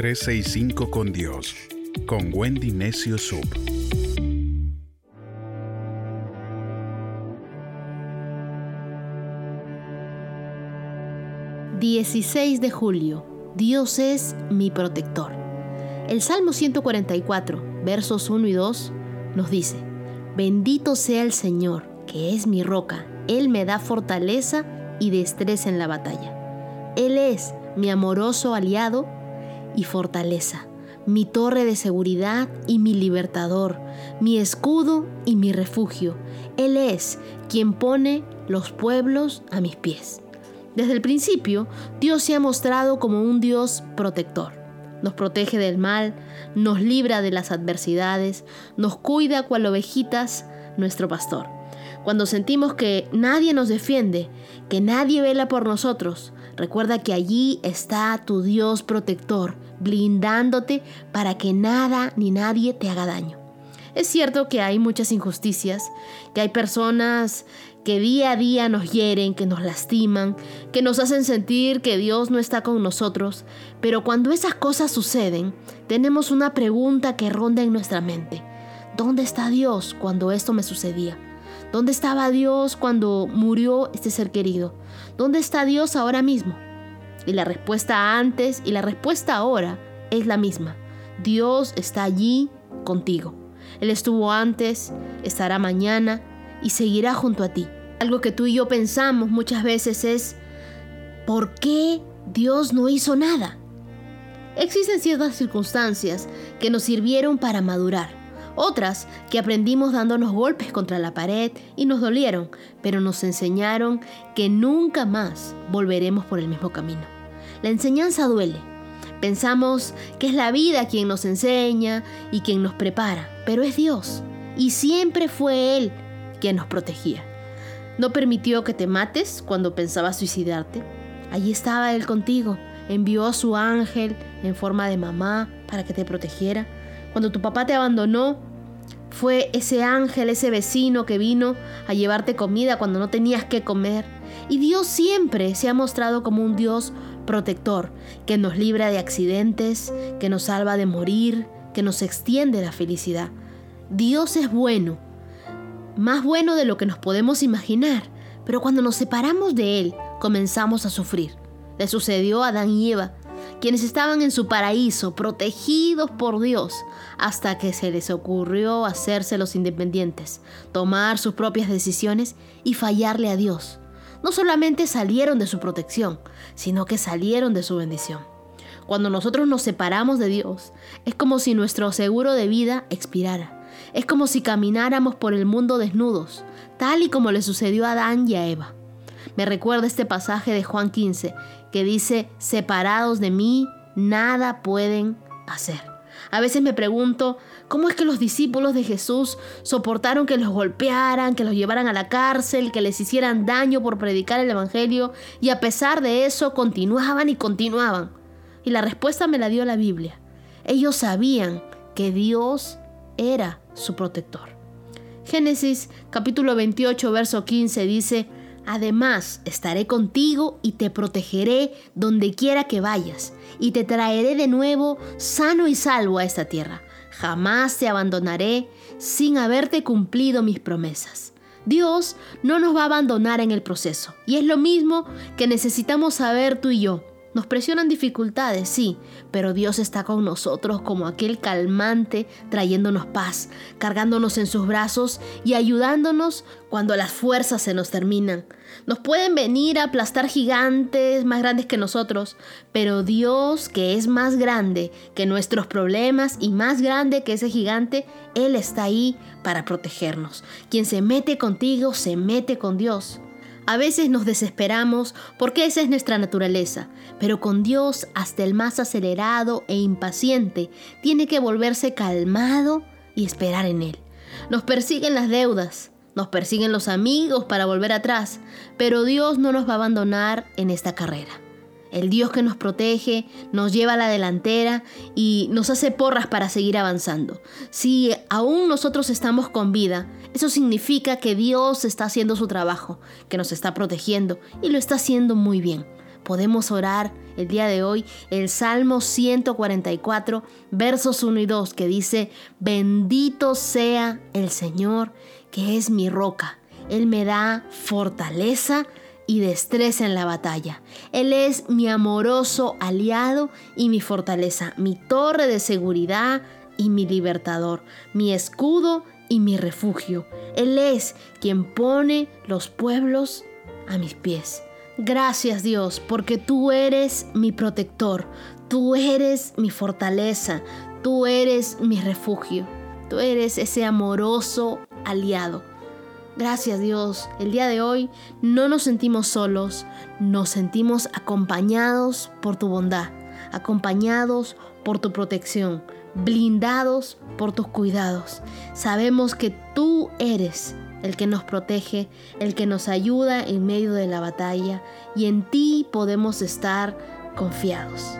365 con Dios, con Wendy Necio Sub. ...16 de julio... ...Dios es mi protector... El Salmo 144, versos 1 y 2... ...nos dice... ...bendito sea el Señor... ...que es mi roca... ...Él me da fortaleza... ...y destreza en la batalla... Él es mi amoroso aliado y fortaleza, mi torre de seguridad y mi libertador, mi escudo y mi refugio. Él es quien pone los pueblos a mis pies. Desde el principio, Dios se ha mostrado como un Dios protector. Nos protege del mal, nos libra de las adversidades, nos cuida cual ovejitas nuestro pastor. Cuando sentimos que nadie nos defiende, que nadie vela por nosotros, recuerda que allí está tu Dios protector, blindándote para que nada ni nadie te haga daño. Es cierto que hay muchas injusticias, que hay personas que día a día nos hieren, que nos lastiman, que nos hacen sentir que Dios no está con nosotros, pero cuando esas cosas suceden, tenemos una pregunta que ronda en nuestra mente. ¿Dónde está Dios cuando esto me sucedía? ¿Dónde estaba Dios cuando murió este ser querido? ¿Dónde está Dios ahora mismo? Y la respuesta antes y la respuesta ahora es la misma. Dios está allí contigo. Él estuvo antes, estará mañana y seguirá junto a ti. Algo que tú y yo pensamos muchas veces es, ¿por qué Dios no hizo nada? Existen ciertas circunstancias que nos sirvieron para madurar otras que aprendimos dándonos golpes contra la pared y nos dolieron, pero nos enseñaron que nunca más volveremos por el mismo camino. La enseñanza duele. Pensamos que es la vida quien nos enseña y quien nos prepara, pero es Dios. Y siempre fue Él quien nos protegía. No permitió que te mates cuando pensabas suicidarte. Allí estaba Él contigo. Envió a su ángel en forma de mamá para que te protegiera cuando tu papá te abandonó, fue ese ángel, ese vecino que vino a llevarte comida cuando no tenías que comer. Y Dios siempre se ha mostrado como un Dios protector, que nos libra de accidentes, que nos salva de morir, que nos extiende la felicidad. Dios es bueno, más bueno de lo que nos podemos imaginar, pero cuando nos separamos de Él, comenzamos a sufrir. Le sucedió a Adán y Eva quienes estaban en su paraíso, protegidos por Dios, hasta que se les ocurrió hacerse los independientes, tomar sus propias decisiones y fallarle a Dios. No solamente salieron de su protección, sino que salieron de su bendición. Cuando nosotros nos separamos de Dios, es como si nuestro seguro de vida expirara. Es como si camináramos por el mundo desnudos, tal y como le sucedió a Adán y a Eva. Me recuerda este pasaje de Juan 15 que dice, separados de mí, nada pueden hacer. A veces me pregunto, ¿cómo es que los discípulos de Jesús soportaron que los golpearan, que los llevaran a la cárcel, que les hicieran daño por predicar el Evangelio y a pesar de eso continuaban y continuaban? Y la respuesta me la dio la Biblia. Ellos sabían que Dios era su protector. Génesis capítulo 28, verso 15 dice, Además, estaré contigo y te protegeré donde quiera que vayas, y te traeré de nuevo sano y salvo a esta tierra. Jamás te abandonaré sin haberte cumplido mis promesas. Dios no nos va a abandonar en el proceso, y es lo mismo que necesitamos saber tú y yo. Nos presionan dificultades, sí, pero Dios está con nosotros como aquel calmante trayéndonos paz, cargándonos en sus brazos y ayudándonos cuando las fuerzas se nos terminan. Nos pueden venir a aplastar gigantes más grandes que nosotros, pero Dios, que es más grande que nuestros problemas y más grande que ese gigante, Él está ahí para protegernos. Quien se mete contigo, se mete con Dios. A veces nos desesperamos porque esa es nuestra naturaleza, pero con Dios hasta el más acelerado e impaciente tiene que volverse calmado y esperar en Él. Nos persiguen las deudas, nos persiguen los amigos para volver atrás, pero Dios no nos va a abandonar en esta carrera. El Dios que nos protege, nos lleva a la delantera y nos hace porras para seguir avanzando. Si aún nosotros estamos con vida, eso significa que Dios está haciendo su trabajo, que nos está protegiendo y lo está haciendo muy bien. podemos orar el día de hoy el Salmo 144, versos 1 y 2, que dice, bendito sea el Señor, que es mi roca. Él me da fortaleza y destreza en la batalla. Él es mi amoroso aliado y mi fortaleza, mi torre de seguridad y mi libertador, mi escudo y mi refugio. Él es quien pone los pueblos a mis pies. Gracias Dios, porque tú eres mi protector, tú eres mi fortaleza, tú eres mi refugio, tú eres ese amoroso aliado. Gracias Dios, el día de hoy no nos sentimos solos, nos sentimos acompañados por tu bondad, acompañados por tu protección, blindados por tus cuidados. Sabemos que tú eres el que nos protege, el que nos ayuda en medio de la batalla y en ti podemos estar confiados.